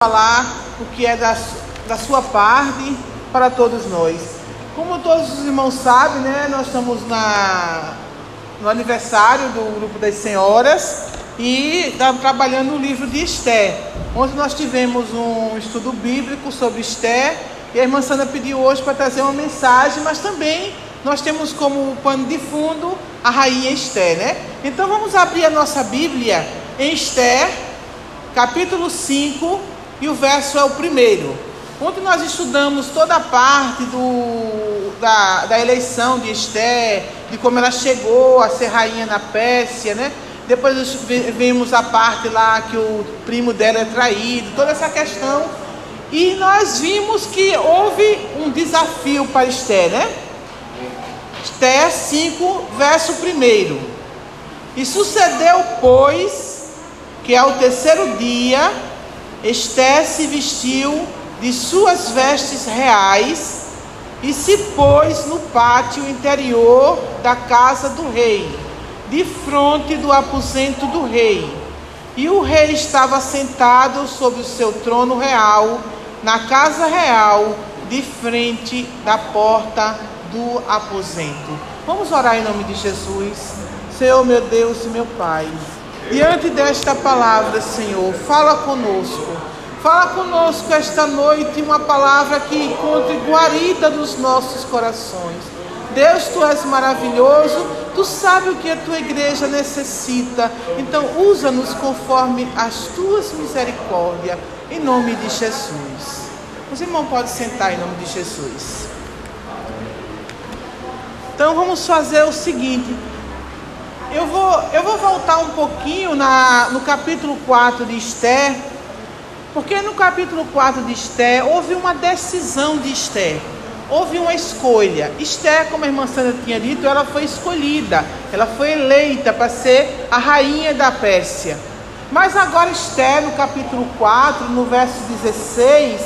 falar o que é da, da sua parte para todos nós. Como todos os irmãos sabem, né, nós estamos na, no aniversário do grupo das senhoras e estamos trabalhando no livro de Esté, onde nós tivemos um estudo bíblico sobre Esté e a irmã Sandra pediu hoje para trazer uma mensagem, mas também nós temos como pano de fundo a rainha Esté, né? Então vamos abrir a nossa Bíblia em Esté, capítulo 5, e o verso é o primeiro. Onde nós estudamos toda a parte do, da, da eleição de Esté, de como ela chegou a ser rainha na Pérsia, né? Depois vimos a parte lá que o primo dela é traído, toda essa questão. E nós vimos que houve um desafio para Esté, né? Esté 5, verso 1. E sucedeu, pois, que ao terceiro dia Esté se vestiu de suas vestes reais e se pôs no pátio interior da casa do rei, de frente do aposento do rei. E o rei estava sentado sobre o seu trono real, na casa real, de frente da porta do aposento. Vamos orar em nome de Jesus. Senhor, meu Deus e meu Pai. Diante desta palavra, Senhor, fala conosco. Fala conosco esta noite uma palavra que encontre guarida nos nossos corações. Deus, tu és maravilhoso, tu sabes o que a tua igreja necessita. Então, usa-nos conforme as tuas misericórdias, em nome de Jesus. Os irmãos podem sentar em nome de Jesus. Então, vamos fazer o seguinte: eu vou, eu vou voltar um pouquinho na, no capítulo 4 de Esther, porque no capítulo 4 de Esther houve uma decisão de Esther, houve uma escolha. Esther, como a irmã Sandra tinha dito, ela foi escolhida, ela foi eleita para ser a rainha da Pérsia. Mas agora Esther, no capítulo 4, no verso 16,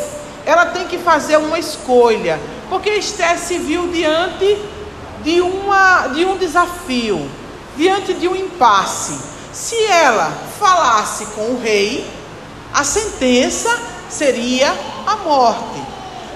ela tem que fazer uma escolha, porque Esther se viu diante de, uma, de um desafio diante de um impasse. Se ela falasse com o rei, a sentença seria a morte.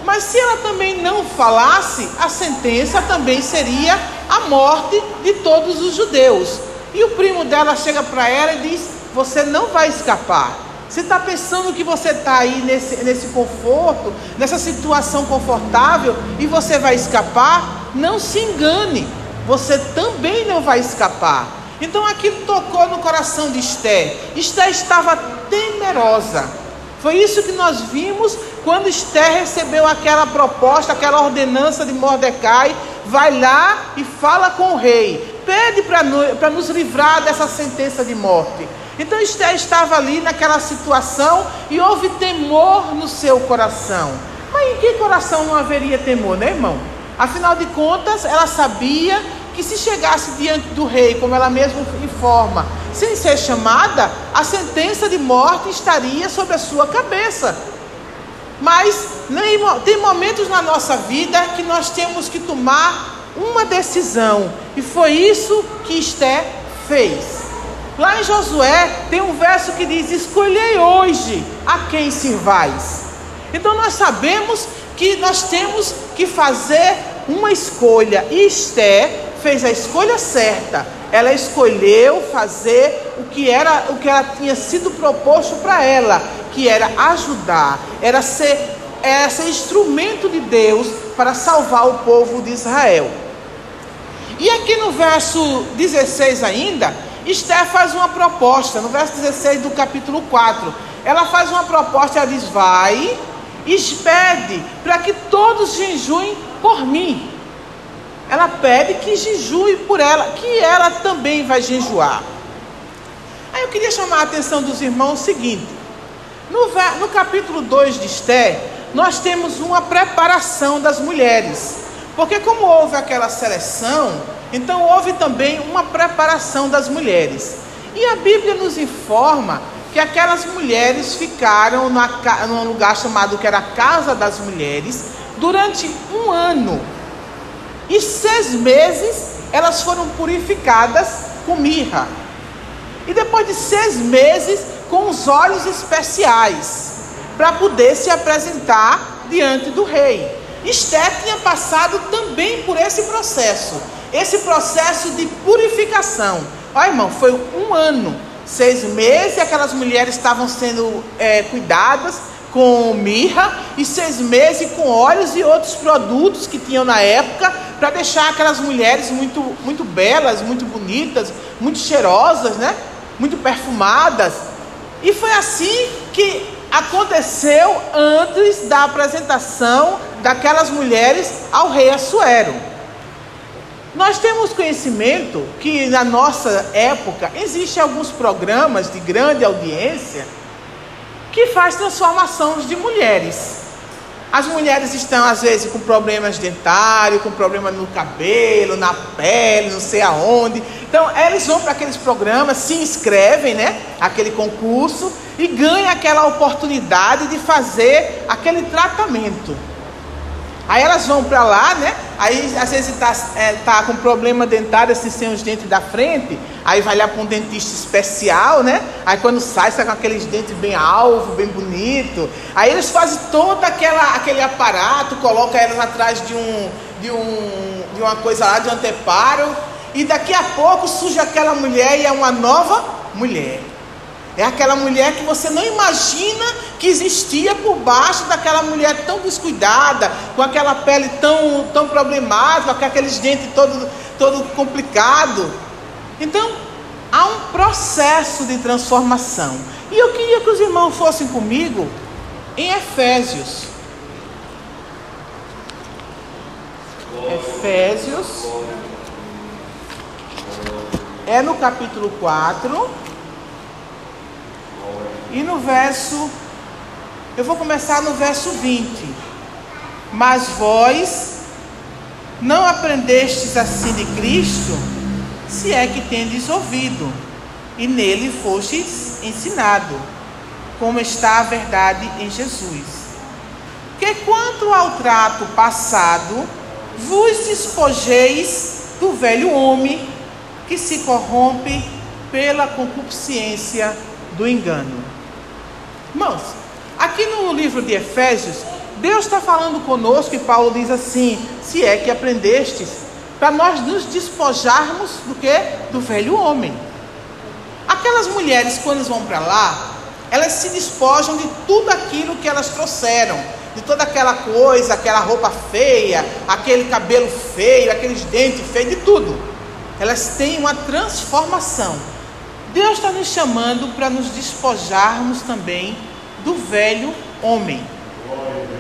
Mas se ela também não falasse, a sentença também seria a morte de todos os judeus. E o primo dela chega para ela e diz: Você não vai escapar. Você está pensando que você está aí nesse, nesse conforto, nessa situação confortável e você vai escapar? Não se engane você também não vai escapar. Então aquilo tocou no coração de Esté. Esté estava temerosa. Foi isso que nós vimos quando Esté recebeu aquela proposta, aquela ordenança de Mordecai. Vai lá e fala com o rei. Pede para nos livrar dessa sentença de morte. Então Esté estava ali naquela situação e houve temor no seu coração. Mas em que coração não haveria temor, né, irmão? Afinal de contas, ela sabia que se chegasse diante do rei, como ela mesma informa, sem ser chamada, a sentença de morte estaria sobre a sua cabeça. Mas tem momentos na nossa vida que nós temos que tomar uma decisão, e foi isso que Esté fez. Lá em Josué tem um verso que diz: Escolhei hoje a quem sirvais. Então nós sabemos que nós temos que fazer uma escolha. E Esté fez a escolha certa. Ela escolheu fazer o que era o que ela tinha sido proposto para ela, que era ajudar, era ser, era ser instrumento de Deus para salvar o povo de Israel. E aqui no verso 16 ainda, Esther faz uma proposta, no verso 16 do capítulo 4. Ela faz uma proposta, ela diz: Vai, expede para que todos jejuem por mim. Ela pede que jejue por ela, que ela também vai jejuar. Aí eu queria chamar a atenção dos irmãos o seguinte: no, no capítulo 2 de Esté, nós temos uma preparação das mulheres. Porque, como houve aquela seleção, então houve também uma preparação das mulheres. E a Bíblia nos informa que aquelas mulheres ficaram na, num lugar chamado que era a Casa das Mulheres durante um ano. E seis meses elas foram purificadas com mirra. E depois de seis meses, com os olhos especiais. para poder se apresentar diante do rei. Esther tinha passado também por esse processo, esse processo de purificação. Olha, irmão, foi um ano, seis meses, aquelas mulheres estavam sendo é, cuidadas com mirra e seis meses com óleos e outros produtos que tinham na época para deixar aquelas mulheres muito, muito belas, muito bonitas, muito cheirosas, né? Muito perfumadas. E foi assim que aconteceu antes da apresentação daquelas mulheres ao rei Assuero. Nós temos conhecimento que na nossa época existem alguns programas de grande audiência que faz transformações de mulheres. As mulheres estão às vezes com problemas dentários, com problema no cabelo, na pele, não sei aonde. Então, eles vão para aqueles programas, se inscrevem, né? Aquele concurso e ganham aquela oportunidade de fazer aquele tratamento. Aí elas vão para lá, né? Aí às vezes está é, tá com problema dentário, assim, sem os dentes da frente. Aí vai lá para um dentista especial, né? Aí quando sai, sai com aqueles dentes bem alvo, bem bonito. Aí eles fazem todo aquela, aquele aparato, colocam elas atrás de um, de um, de uma coisa lá, de um anteparo. E daqui a pouco surge aquela mulher e é uma nova mulher. É aquela mulher que você não imagina que existia por baixo daquela mulher tão descuidada, com aquela pele tão, tão problemática, com aqueles dentes todo, todo complicado. Então, há um processo de transformação. E eu queria que os irmãos fossem comigo em Efésios. Efésios. É no capítulo 4. E no verso, eu vou começar no verso 20. Mas vós não aprendestes assim de Cristo, se é que tendes ouvido, e nele fostes ensinado, como está a verdade em Jesus. Que quanto ao trato passado, vos despojeis do velho homem que se corrompe pela concupiscência do engano Irmãos, aqui no livro de Efésios, Deus está falando conosco e Paulo diz assim: se é que aprendestes, para nós nos despojarmos do que? Do velho homem. Aquelas mulheres, quando vão para lá, elas se despojam de tudo aquilo que elas trouxeram, de toda aquela coisa, aquela roupa feia, aquele cabelo feio, aqueles dentes feios, de tudo. Elas têm uma transformação. Deus está nos chamando para nos despojarmos também do velho homem.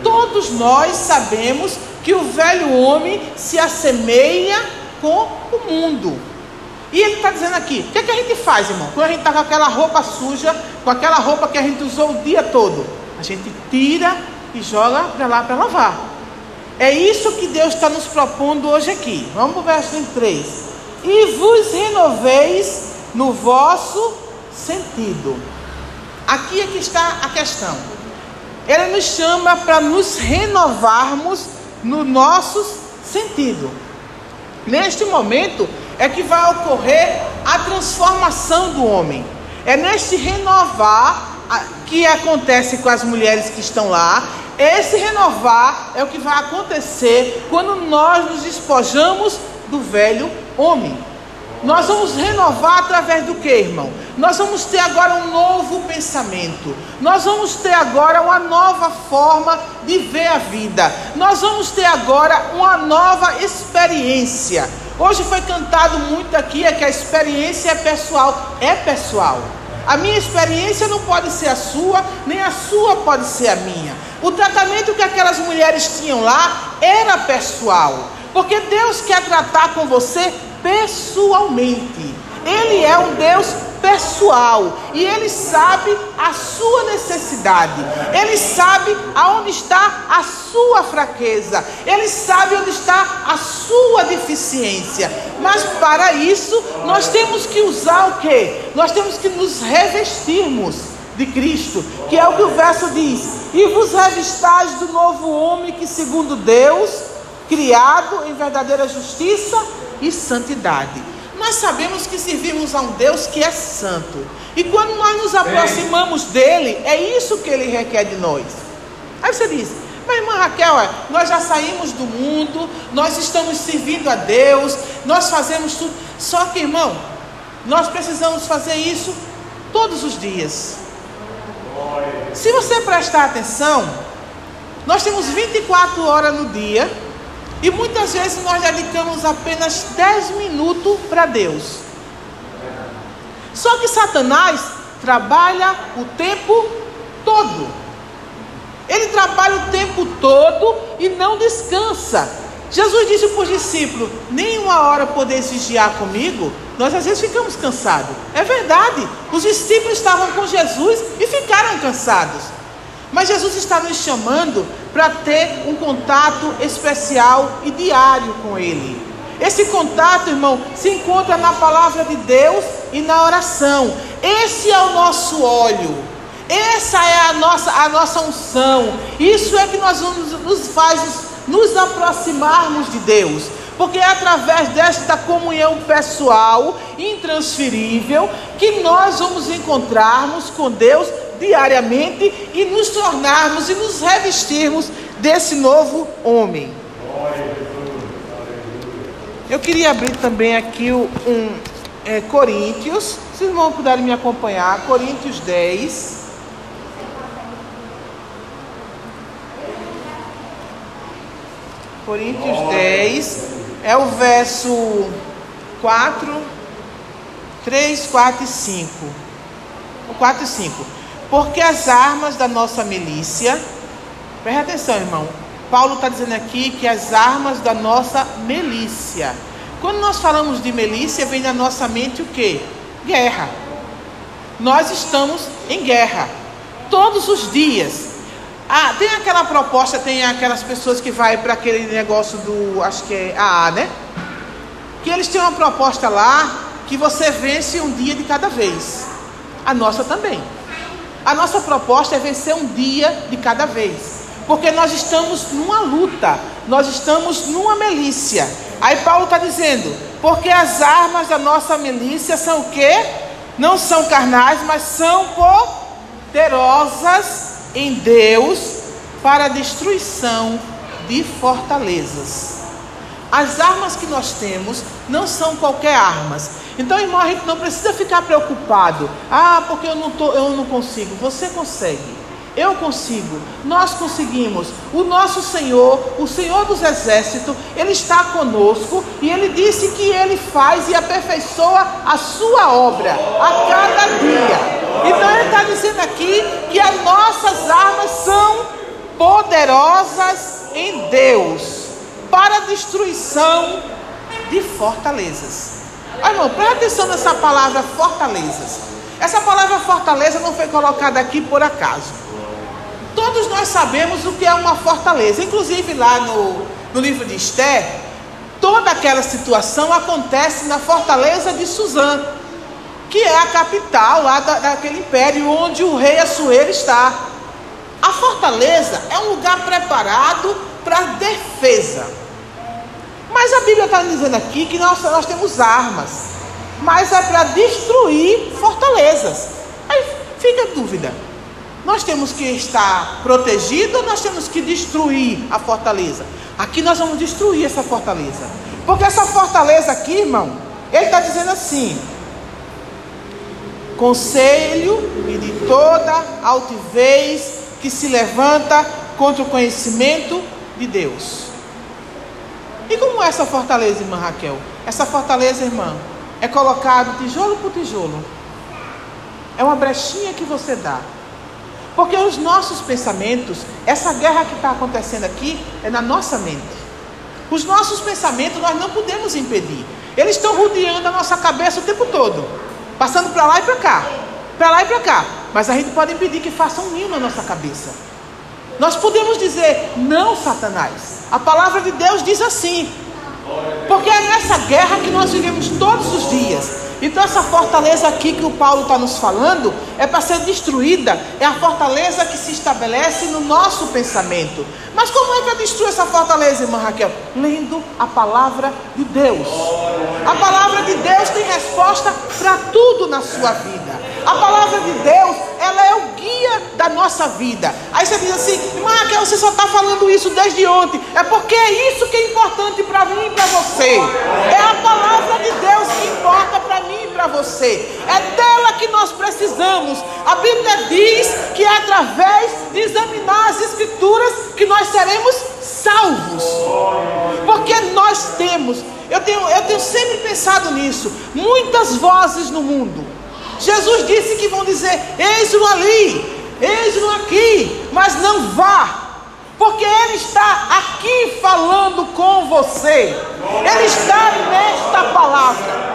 Todos nós sabemos que o velho homem se assemelha com o mundo. E ele está dizendo aqui: o que, é que a gente faz, irmão? Quando a gente está com aquela roupa suja, com aquela roupa que a gente usou o dia todo, a gente tira e joga para lá para lavar. É isso que Deus está nos propondo hoje aqui. Vamos para o verso 23. E vos renoveis no vosso sentido. Aqui é que está a questão. Ele nos chama para nos renovarmos no nosso sentido. Neste momento é que vai ocorrer a transformação do homem. É neste renovar que acontece com as mulheres que estão lá. Esse renovar é o que vai acontecer quando nós nos despojamos do velho homem. Nós vamos renovar através do que, irmão? Nós vamos ter agora um novo pensamento. Nós vamos ter agora uma nova forma de ver a vida. Nós vamos ter agora uma nova experiência. Hoje foi cantado muito aqui é que a experiência é pessoal. É pessoal. A minha experiência não pode ser a sua, nem a sua pode ser a minha. O tratamento que aquelas mulheres tinham lá era pessoal. Porque Deus quer tratar com você pessoalmente. Ele é um Deus pessoal e ele sabe a sua necessidade. Ele sabe aonde está a sua fraqueza. Ele sabe onde está a sua deficiência. Mas para isso, nós temos que usar o que? Nós temos que nos revestirmos de Cristo, que é o que o verso diz: "E vos revistais do novo homem que segundo Deus, criado em verdadeira justiça e santidade. nós sabemos que servimos a um Deus que é santo. E quando nós nos aproximamos dele, é isso que ele requer de nós. Aí você diz, mas irmã Raquel, nós já saímos do mundo, nós estamos servindo a Deus, nós fazemos tudo. Só que, irmão, nós precisamos fazer isso todos os dias. Se você prestar atenção, nós temos 24 horas no dia e muitas vezes nós dedicamos apenas 10 minutos para Deus. Só que Satanás trabalha o tempo todo. Ele trabalha o tempo todo e não descansa. Jesus disse para os discípulos: nem uma hora poder vigiar comigo. Nós às vezes ficamos cansados. É verdade. Os discípulos estavam com Jesus e ficaram cansados. Mas Jesus está nos chamando para ter um contato especial e diário com Ele. Esse contato, irmão, se encontra na palavra de Deus e na oração. Esse é o nosso óleo. Essa é a nossa, a nossa unção. Isso é que nós nos, nos faz nos aproximarmos de Deus. Porque é através desta comunhão pessoal, intransferível, que nós vamos encontrarmos com Deus diariamente e nos tornarmos e nos revestirmos desse novo homem. Eu queria abrir também aqui um é, Coríntios, vocês vão puderem me acompanhar, Coríntios 10. Coríntios 10, é o verso 4, 3, 4 e 5. O 4 e 5. Porque as armas da nossa milícia, preste atenção, irmão. Paulo está dizendo aqui que as armas da nossa milícia. Quando nós falamos de milícia, vem na nossa mente o que? Guerra. Nós estamos em guerra. Todos os dias. Ah, tem aquela proposta, tem aquelas pessoas que vai para aquele negócio do, acho que é AA, né? Que eles têm uma proposta lá que você vence um dia de cada vez. A nossa também. A nossa proposta é vencer um dia de cada vez. Porque nós estamos numa luta, nós estamos numa milícia. Aí Paulo está dizendo, porque as armas da nossa milícia são o quê? Não são carnais, mas são poderosas em Deus para a destruição de fortalezas. As armas que nós temos não são qualquer armas. Então, irmão, a gente não precisa ficar preocupado. Ah, porque eu não, tô, eu não consigo. Você consegue. Eu consigo, nós conseguimos. O nosso Senhor, o Senhor dos Exércitos, Ele está conosco e Ele disse que Ele faz e aperfeiçoa a sua obra a cada dia. Então Ele está dizendo aqui que as nossas armas são poderosas em Deus para destruição de fortalezas. Ah, irmão, presta atenção nessa palavra fortalezas. Essa palavra fortaleza não foi colocada aqui por acaso. Todos nós sabemos o que é uma fortaleza. Inclusive lá no, no livro de Esther, toda aquela situação acontece na fortaleza de Suzã, que é a capital lá da, daquele império onde o rei Assuero está. A fortaleza é um lugar preparado para defesa. Mas a Bíblia está dizendo aqui que nós, nós temos armas, mas é para destruir fortalezas. Aí fica a dúvida: nós temos que estar protegidos ou nós temos que destruir a fortaleza? Aqui nós vamos destruir essa fortaleza. Porque essa fortaleza aqui, irmão, ele está dizendo assim: conselho e de toda altivez que se levanta contra o conhecimento de Deus. E como é essa fortaleza, irmã Raquel? Essa fortaleza, irmã, é colocado tijolo por tijolo. É uma brechinha que você dá. Porque os nossos pensamentos, essa guerra que está acontecendo aqui, é na nossa mente. Os nossos pensamentos nós não podemos impedir. Eles estão rodeando a nossa cabeça o tempo todo, passando para lá e para cá, para lá e para cá. Mas a gente pode impedir que faça um ninho na nossa cabeça. Nós podemos dizer, não, Satanás. A palavra de Deus diz assim. Porque é nessa guerra que nós vivemos todos os dias. Então, essa fortaleza aqui que o Paulo está nos falando é para ser destruída. É a fortaleza que se estabelece no nosso pensamento. Mas como é que eu destruo essa fortaleza, irmã Raquel? Lendo a palavra de Deus. A palavra de Deus tem resposta para tudo na sua vida. A palavra de Deus, ela é o guia da nossa vida. Aí você diz assim, Raquel, você só está falando isso desde ontem. É porque é isso que é importante para mim e para você. É a palavra de Deus que importa para mim e para você. É dela que nós precisamos. A Bíblia diz que é através de examinar as Escrituras que nós seremos salvos. Porque nós temos, eu tenho, eu tenho sempre pensado nisso, muitas vozes no mundo Jesus disse que vão dizer: eis-no ali, eis-no aqui, mas não vá, porque Ele está aqui falando com você, Ele está nesta palavra.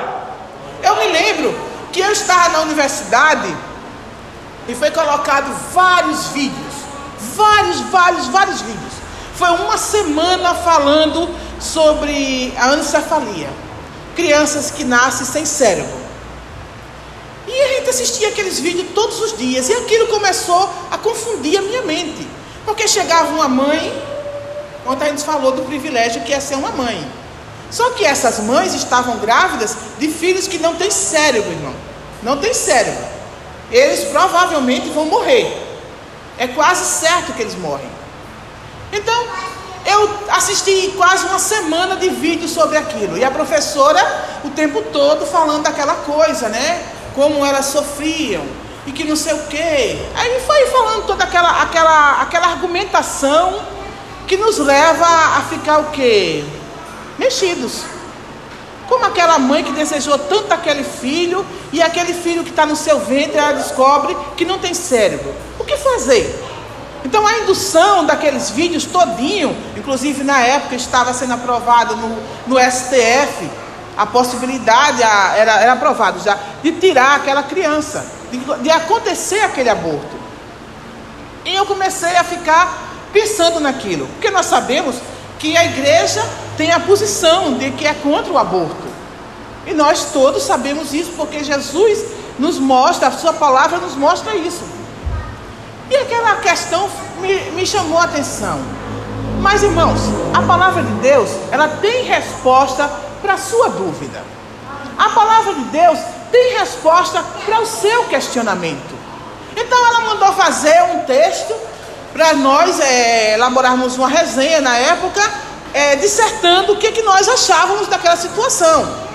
Eu me lembro que eu estava na universidade e foi colocado vários vídeos, vários, vários, vários vídeos. Foi uma semana falando sobre a anencefalia, crianças que nascem sem cérebro. Gente assistia aqueles vídeos todos os dias. E aquilo começou a confundir a minha mente. Porque chegava uma mãe, ontem a gente falou do privilégio que é ser uma mãe. Só que essas mães estavam grávidas de filhos que não têm cérebro, irmão. Não tem cérebro. Eles provavelmente vão morrer. É quase certo que eles morrem. Então, eu assisti quase uma semana de vídeo sobre aquilo. E a professora, o tempo todo, falando daquela coisa, né? Como elas sofriam e que não sei o quê. Aí foi falando toda aquela, aquela, aquela argumentação que nos leva a ficar o quê? Mexidos. Como aquela mãe que desejou tanto aquele filho e aquele filho que está no seu ventre, ela descobre que não tem cérebro. O que fazer? Então a indução daqueles vídeos todinho, inclusive na época estava sendo aprovado no, no STF, a possibilidade era, era aprovado já de tirar aquela criança, de, de acontecer aquele aborto. E eu comecei a ficar pensando naquilo, porque nós sabemos que a igreja tem a posição de que é contra o aborto. E nós todos sabemos isso, porque Jesus nos mostra, a sua palavra nos mostra isso. E aquela questão me, me chamou a atenção. Mas irmãos, a palavra de Deus, ela tem resposta para a sua dúvida. A palavra de Deus tem resposta para o seu questionamento. Então ela mandou fazer um texto para nós é, elaborarmos uma resenha na época, é, dissertando o que, que nós achávamos daquela situação.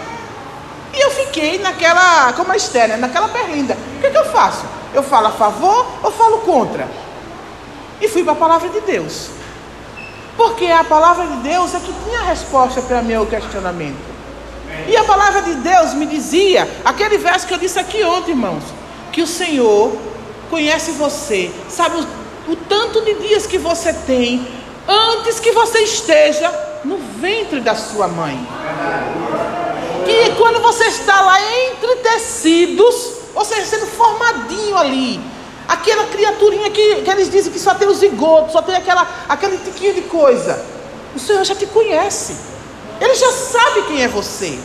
E eu fiquei naquela, como a Esther, né, naquela berlinda. O que, que eu faço? Eu falo a favor ou falo contra? E fui para a palavra de Deus. Porque a palavra de Deus é que tinha resposta para meu questionamento. E a palavra de Deus me dizia, aquele verso que eu disse aqui ontem, irmãos, que o Senhor conhece você, sabe o, o tanto de dias que você tem antes que você esteja no ventre da sua mãe. E quando você está lá entre tecidos, ou seja, sendo formadinho ali, Aquela criaturinha que, que eles dizem que só tem o zigoto, só tem aquela, aquele tiquinho de coisa. O Senhor já te conhece. Ele já sabe quem é você.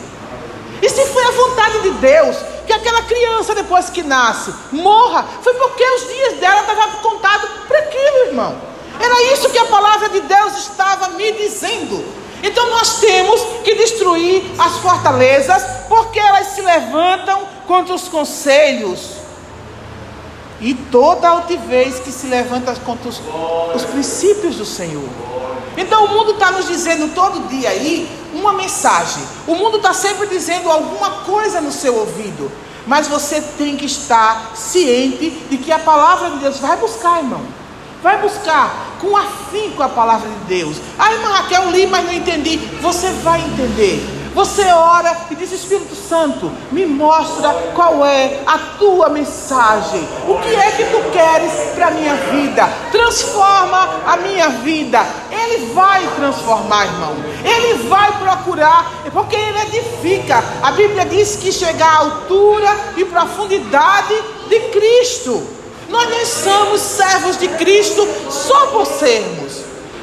E se foi a vontade de Deus que aquela criança, depois que nasce, morra, foi porque os dias dela estavam contados para aquilo, irmão. Era isso que a palavra de Deus estava me dizendo. Então nós temos que destruir as fortalezas, porque elas se levantam contra os conselhos e toda altivez que se levanta contra os, os princípios do Senhor. Então o mundo está nos dizendo todo dia aí uma mensagem. O mundo está sempre dizendo alguma coisa no seu ouvido. Mas você tem que estar ciente de que a palavra de Deus vai buscar, irmão. Vai buscar com afinco a palavra de Deus. Ah, irmã Raquel, li, mas não entendi. Você vai entender. Você ora e diz: Espírito Santo, me mostra qual é a tua mensagem. O que é que tu queres para a minha vida? Transforma a minha vida. Ele vai transformar, irmão. Ele vai procurar, porque ele edifica. A Bíblia diz que chega à altura e profundidade de Cristo. Nós não somos servos de Cristo só por sermos.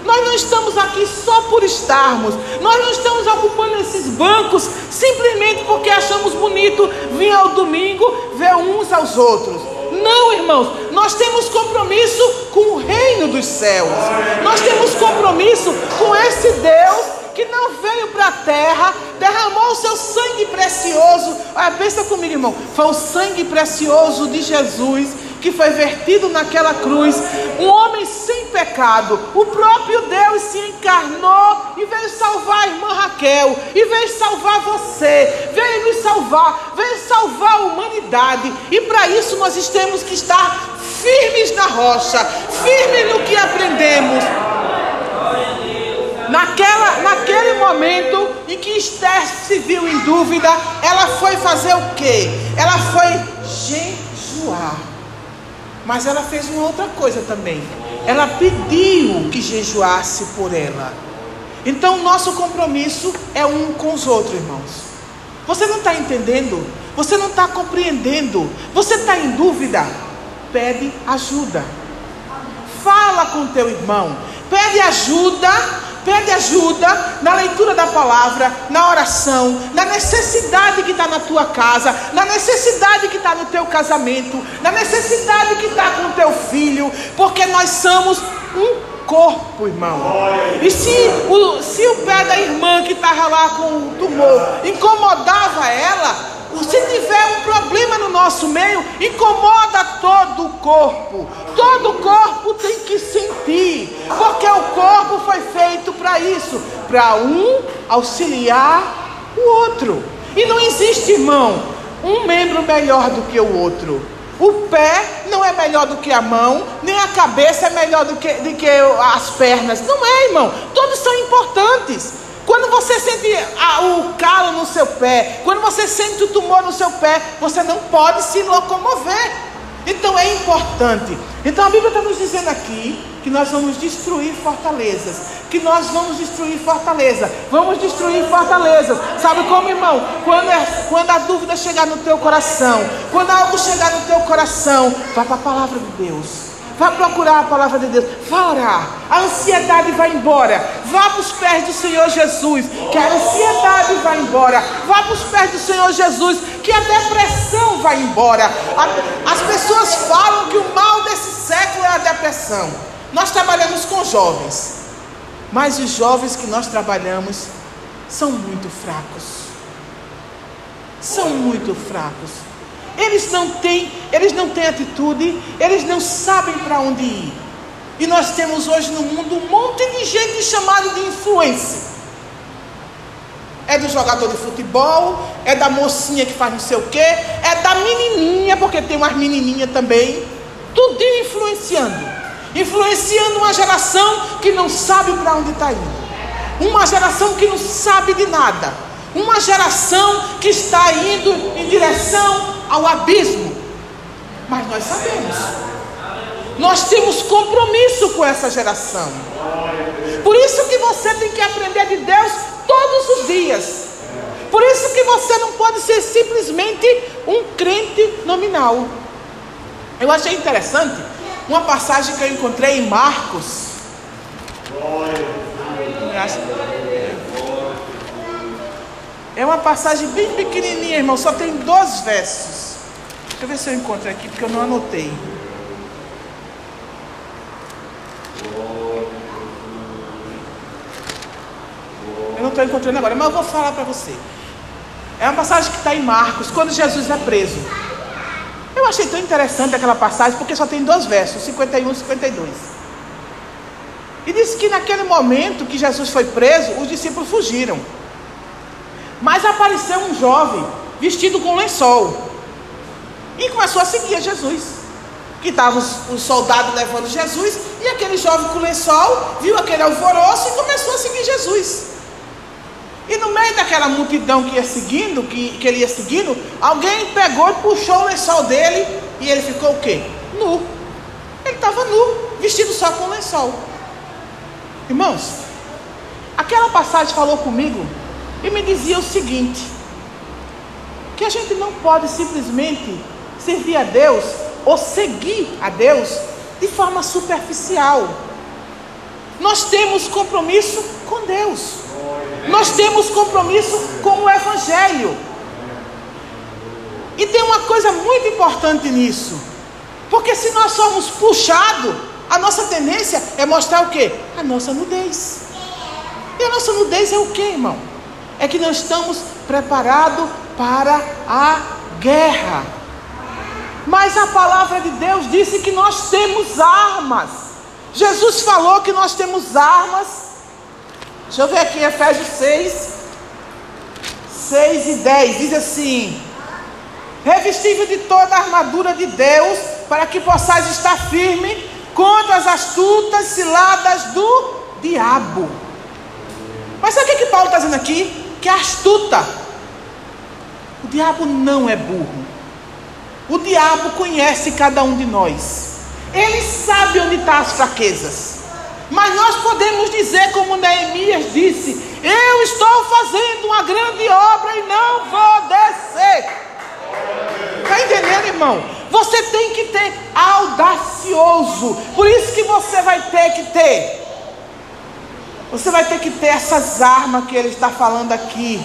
Nós não estamos aqui só por estarmos. Nós não estamos ocupando esses bancos simplesmente porque achamos bonito vir ao domingo ver uns aos outros. Não, irmãos, nós temos compromisso com o reino dos céus. Nós temos compromisso com esse Deus que não veio para a terra, derramou o seu sangue precioso. Olha, pensa comigo, irmão. Foi o sangue precioso de Jesus que foi vertido naquela cruz, um homem sem pecado, o próprio Deus se encarnou e veio salvar a irmã Raquel, e veio salvar você, veio nos salvar, veio salvar a humanidade, e para isso nós temos que estar firmes na rocha, firmes no que aprendemos. Naquela, naquele momento em que Esther se viu em dúvida, ela foi fazer o quê? Ela foi jejuar. Mas ela fez uma outra coisa também. Ela pediu que jejuasse por ela. Então, nosso compromisso é um com os outros, irmãos. Você não está entendendo? Você não está compreendendo? Você está em dúvida? Pede ajuda. Fala com teu irmão. Pede ajuda Pede ajuda na leitura da palavra, na oração, na necessidade que está na tua casa, na necessidade que está no teu casamento, na necessidade que está com o teu filho, porque nós somos um corpo, irmão. E se o, se o pé da irmã que estava lá com o tumor incomodava ela, se tiver um problema no nosso meio, incomoda todo o corpo. Todo o corpo tem que sentir, porque o corpo foi feito para isso para um auxiliar o outro. E não existe, irmão, um membro melhor do que o outro. O pé não é melhor do que a mão, nem a cabeça é melhor do que, do que as pernas. Não é, irmão. Todos são importantes. Quando você sente a, o calo no seu pé, quando você sente o tumor no seu pé, você não pode se locomover. Então é importante. Então a Bíblia está nos dizendo aqui que nós vamos destruir fortalezas. Que nós vamos destruir fortaleza. Vamos destruir fortalezas. Sabe como, irmão? Quando, é, quando a dúvida chegar no teu coração, quando algo chegar no teu coração, vá para a palavra de Deus. Vá procurar a palavra de Deus. Vá orar. A ansiedade vai embora. Vá para os pés do Senhor Jesus. Que a ansiedade vai embora. Vá para os pés do Senhor Jesus. Que a depressão vai embora. As pessoas falam que o mal desse século é a depressão. Nós trabalhamos com jovens. Mas os jovens que nós trabalhamos são muito fracos. São muito fracos. Eles não têm, eles não têm atitude, eles não sabem para onde ir. E nós temos hoje no mundo um monte de gente chamada de influência. É do jogador de futebol, é da mocinha que faz não sei o quê, é da menininha, porque tem umas menininhas também. Tudo influenciando. Influenciando uma geração que não sabe para onde está indo. Uma geração que não sabe de nada uma geração que está indo em direção ao abismo. Mas nós sabemos. Nós temos compromisso com essa geração. Por isso que você tem que aprender de Deus todos os dias. Por isso que você não pode ser simplesmente um crente nominal. Eu achei interessante uma passagem que eu encontrei em Marcos. É uma passagem bem pequenininha, irmão, só tem dois versos. Deixa eu ver se eu encontro aqui, porque eu não anotei. Eu não estou encontrando agora, mas eu vou falar para você. É uma passagem que está em Marcos, quando Jesus é preso. Eu achei tão interessante aquela passagem, porque só tem dois versos, 51 e 52. E diz que naquele momento que Jesus foi preso, os discípulos fugiram. Mas apareceu um jovem vestido com lençol e começou a seguir a Jesus. Que estavam os, os soldados levando Jesus, e aquele jovem com lençol viu aquele alvoroço e começou a seguir Jesus. E no meio daquela multidão que ia seguindo, que, que ele ia seguindo, alguém pegou e puxou o lençol dele e ele ficou o quê? Nu. Ele estava nu, vestido só com lençol. Irmãos, aquela passagem falou comigo e me dizia o seguinte: que a gente não pode simplesmente servir a Deus ou seguir a Deus de forma superficial. Nós temos compromisso com Deus. Nós temos compromisso com o Evangelho. E tem uma coisa muito importante nisso. Porque se nós somos puxados, a nossa tendência é mostrar o quê? A nossa nudez. E a nossa nudez é o que, irmão? É que nós estamos preparados para a guerra. Mas a palavra de Deus disse que nós temos armas. Jesus falou que nós temos armas. Deixa eu ver aqui, Efésios 6, 6 e 10. Diz assim: Revestível de toda a armadura de Deus, para que possais estar firme contra as astutas ciladas do diabo. Mas sabe o que, que Paulo está dizendo aqui? Que é astuta. O diabo não é burro. O diabo conhece cada um de nós. Ele sabe onde estão as fraquezas. Mas nós podemos dizer, como Neemias disse: Eu estou fazendo uma grande obra e não vou descer. Está entendendo, irmão? Você tem que ter audacioso. Por isso que você vai ter que ter. Você vai ter que ter essas armas que ele está falando aqui.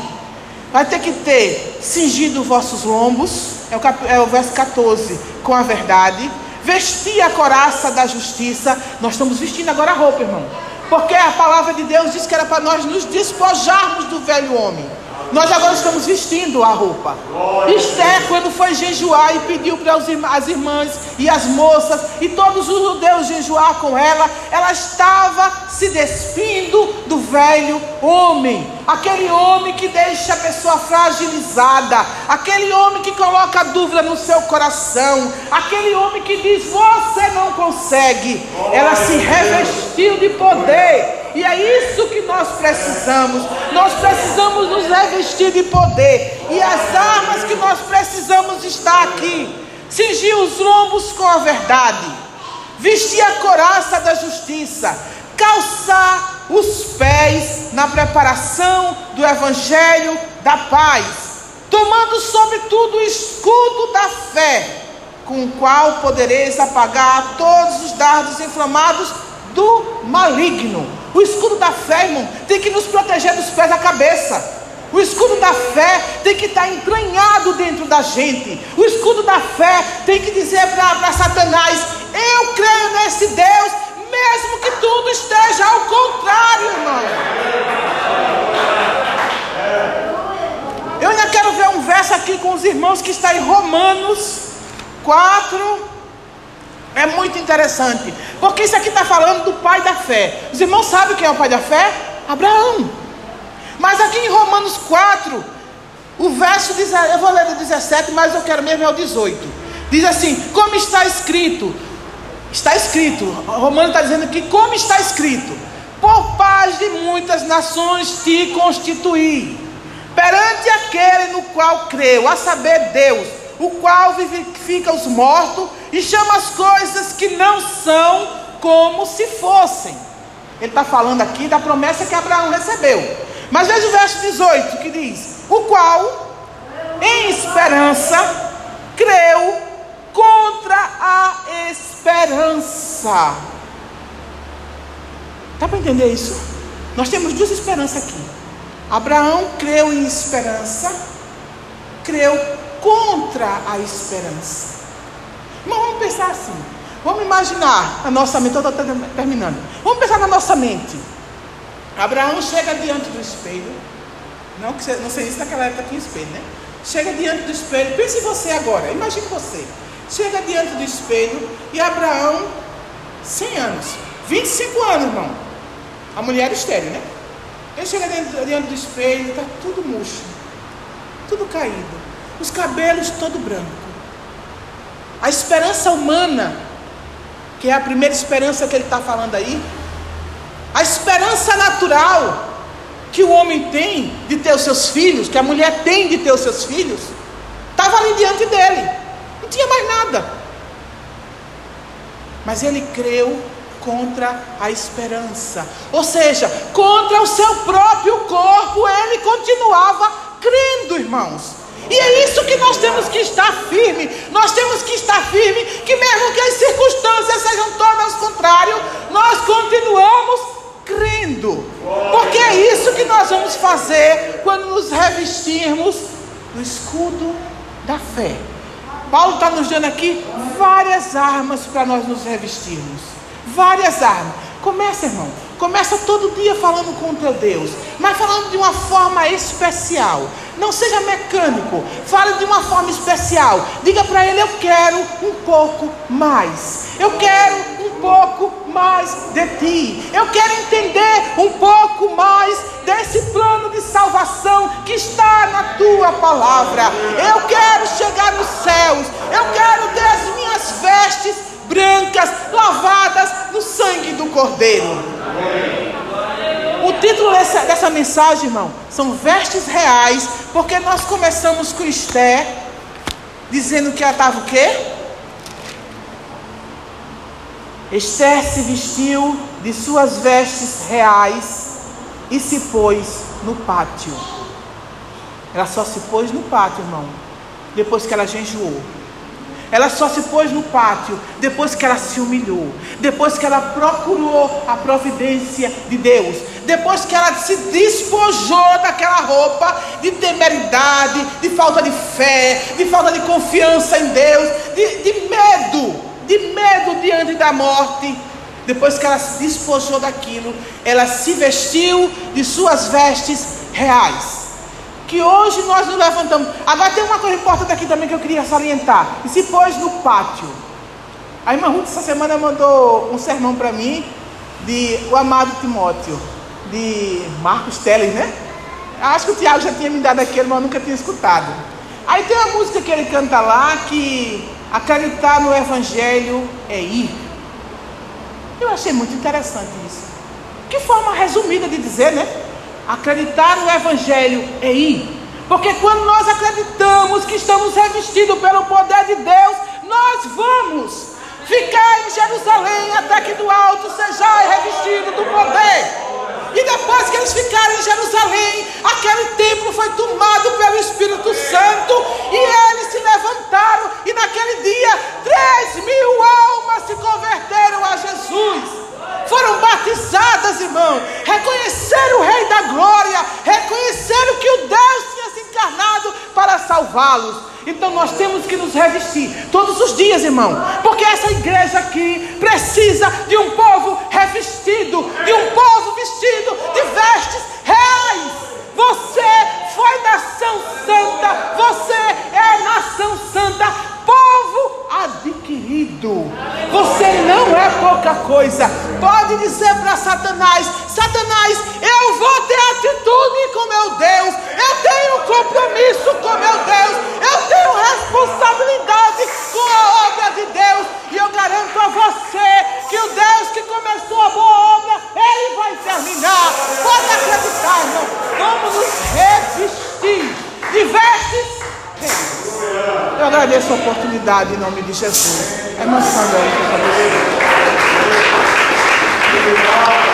Vai ter que ter cingido vossos lombos, é o, cap, é o verso 14, com a verdade. Vestir a coraça da justiça. Nós estamos vestindo agora a roupa, irmão. Porque a palavra de Deus diz que era para nós nos despojarmos do velho homem. Nós agora estamos vestindo a roupa. Esther, quando foi jejuar e pediu para as irmãs e as moças e todos os judeus jejuar com ela, ela estava se despindo do velho homem. Aquele homem que deixa a pessoa fragilizada, aquele homem que coloca dúvida no seu coração, aquele homem que diz: Você não consegue. Ela se revestiu de poder e é isso que nós precisamos. Nós precisamos nos revestir de poder. E as armas que nós precisamos está aqui. Cingir os lombos com a verdade. Vestir a coraça da justiça. Calçar os pés na preparação do evangelho da paz. Tomando sobretudo o escudo da fé, com o qual podereis apagar todos os dardos inflamados do maligno. O escudo da fé, irmão, tem que nos proteger dos pés à cabeça. O escudo da fé tem que estar entranhado dentro da gente. O escudo da fé tem que dizer para Satanás: Eu creio nesse Deus, mesmo que tudo esteja ao contrário, irmão. Eu ainda quero ver um verso aqui com os irmãos que está em Romanos 4, é muito interessante, porque isso aqui está falando do pai da fé. Os irmãos sabem quem é o pai da fé? Abraão. Mas aqui em Romanos 4, o verso diz, eu vou ler o 17, mas eu quero mesmo é o 18. Diz assim: Como está escrito, está escrito, Romano está dizendo que, como está escrito, por paz de muitas nações te constituí, perante aquele no qual creu, a saber, Deus, o qual vivifica os mortos e chama as coisas que não são como se fossem. Ele está falando aqui da promessa que Abraão recebeu. Mas veja o verso 18 que diz: O qual, em esperança, creu contra a esperança. Dá para entender isso? Nós temos duas esperanças aqui. Abraão creu em esperança, creu contra a esperança. Mas vamos pensar assim. Vamos imaginar a nossa mente. Estou terminando. Vamos pensar na nossa mente. Abraão chega diante do espelho. Não, que não sei se naquela época tinha espelho, né? Chega diante do espelho. Pense você agora. Imagine você. Chega diante do espelho e Abraão, 100 anos. 25 anos, irmão. A mulher estéreo, né? Ele chega diante, diante do espelho, está tudo murcho. Tudo caído. Os cabelos todo branco. A esperança humana, que é a primeira esperança que ele está falando aí, a esperança natural que o homem tem de ter os seus filhos, que a mulher tem de ter os seus filhos, estava ali diante dele, não tinha mais nada. Mas ele creu contra a esperança, ou seja, contra o seu próprio corpo, ele continuava crendo, irmãos. E é isso que nós temos que estar firme. Nós temos que estar firme que mesmo que as circunstâncias sejam todas ao contrário, nós continuamos crendo. Porque é isso que nós vamos fazer quando nos revestirmos do escudo da fé. Paulo está nos dando aqui várias armas para nós nos revestirmos. Várias armas. Começa, irmão. Começa todo dia falando com o teu Deus, mas falando de uma forma especial. Não seja mecânico, fale de uma forma especial. Diga para ele: Eu quero um pouco mais. Eu quero um pouco mais de ti. Eu quero entender um pouco mais desse plano de salvação que está na tua palavra. Eu quero chegar nos céus. Eu quero ter as minhas vestes brancas lavadas sangue do Cordeiro. O título dessa, dessa mensagem, irmão, são vestes reais, porque nós começamos com Esther, dizendo que ela estava o quê? Esther se vestiu de suas vestes reais e se pôs no pátio. Ela só se pôs no pátio, irmão, depois que ela jejuou. Ela só se pôs no pátio depois que ela se humilhou, depois que ela procurou a providência de Deus, depois que ela se despojou daquela roupa de temeridade, de falta de fé, de falta de confiança em Deus, de, de medo, de medo diante da morte. Depois que ela se despojou daquilo, ela se vestiu de suas vestes reais que hoje nós nos levantamos. Agora tem uma coisa importante aqui também que eu queria salientar. E se pôs no pátio. A irmã Ruth essa semana mandou um sermão para mim de o amado Timóteo, de Marcos Teles, né? Acho que o Tiago já tinha me dado aquele, mas eu nunca tinha escutado. Aí tem uma música que ele canta lá que acreditar no Evangelho é ir. Eu achei muito interessante isso. Que forma resumida de dizer, né? Acreditar no Evangelho é ir. Porque quando nós acreditamos que estamos revestidos pelo poder de Deus, nós vamos ficar em Jerusalém até que do alto sejais revestido do poder. E depois que eles ficaram em Jerusalém, aquele templo foi tomado pelo Espírito Santo e eles se levantaram. E naquele dia, três mil almas se converteram a Jesus foram batizadas, irmão, reconheceram o Rei da Glória, reconheceram que o Deus tinha se encarnado para salvá-los. Então nós temos que nos revestir todos os dias, irmão, porque essa igreja aqui precisa de um povo revestido, de um povo vestido de vestes reais. Você foi nação santa, você é nação santa, adquirido. Você não é pouca coisa. Pode dizer para Satanás: Satanás, eu vou ter atitude com meu Deus. Eu tenho compromisso com meu Deus. Eu tenho responsabilidade com a obra de Deus. E eu garanto a você que o Deus que começou a boa obra, ele vai terminar. Pode acreditar, irmão. Vamos nos revestir de eu agradeço a oportunidade em nome de Jesus. É mais Sandra, por favor.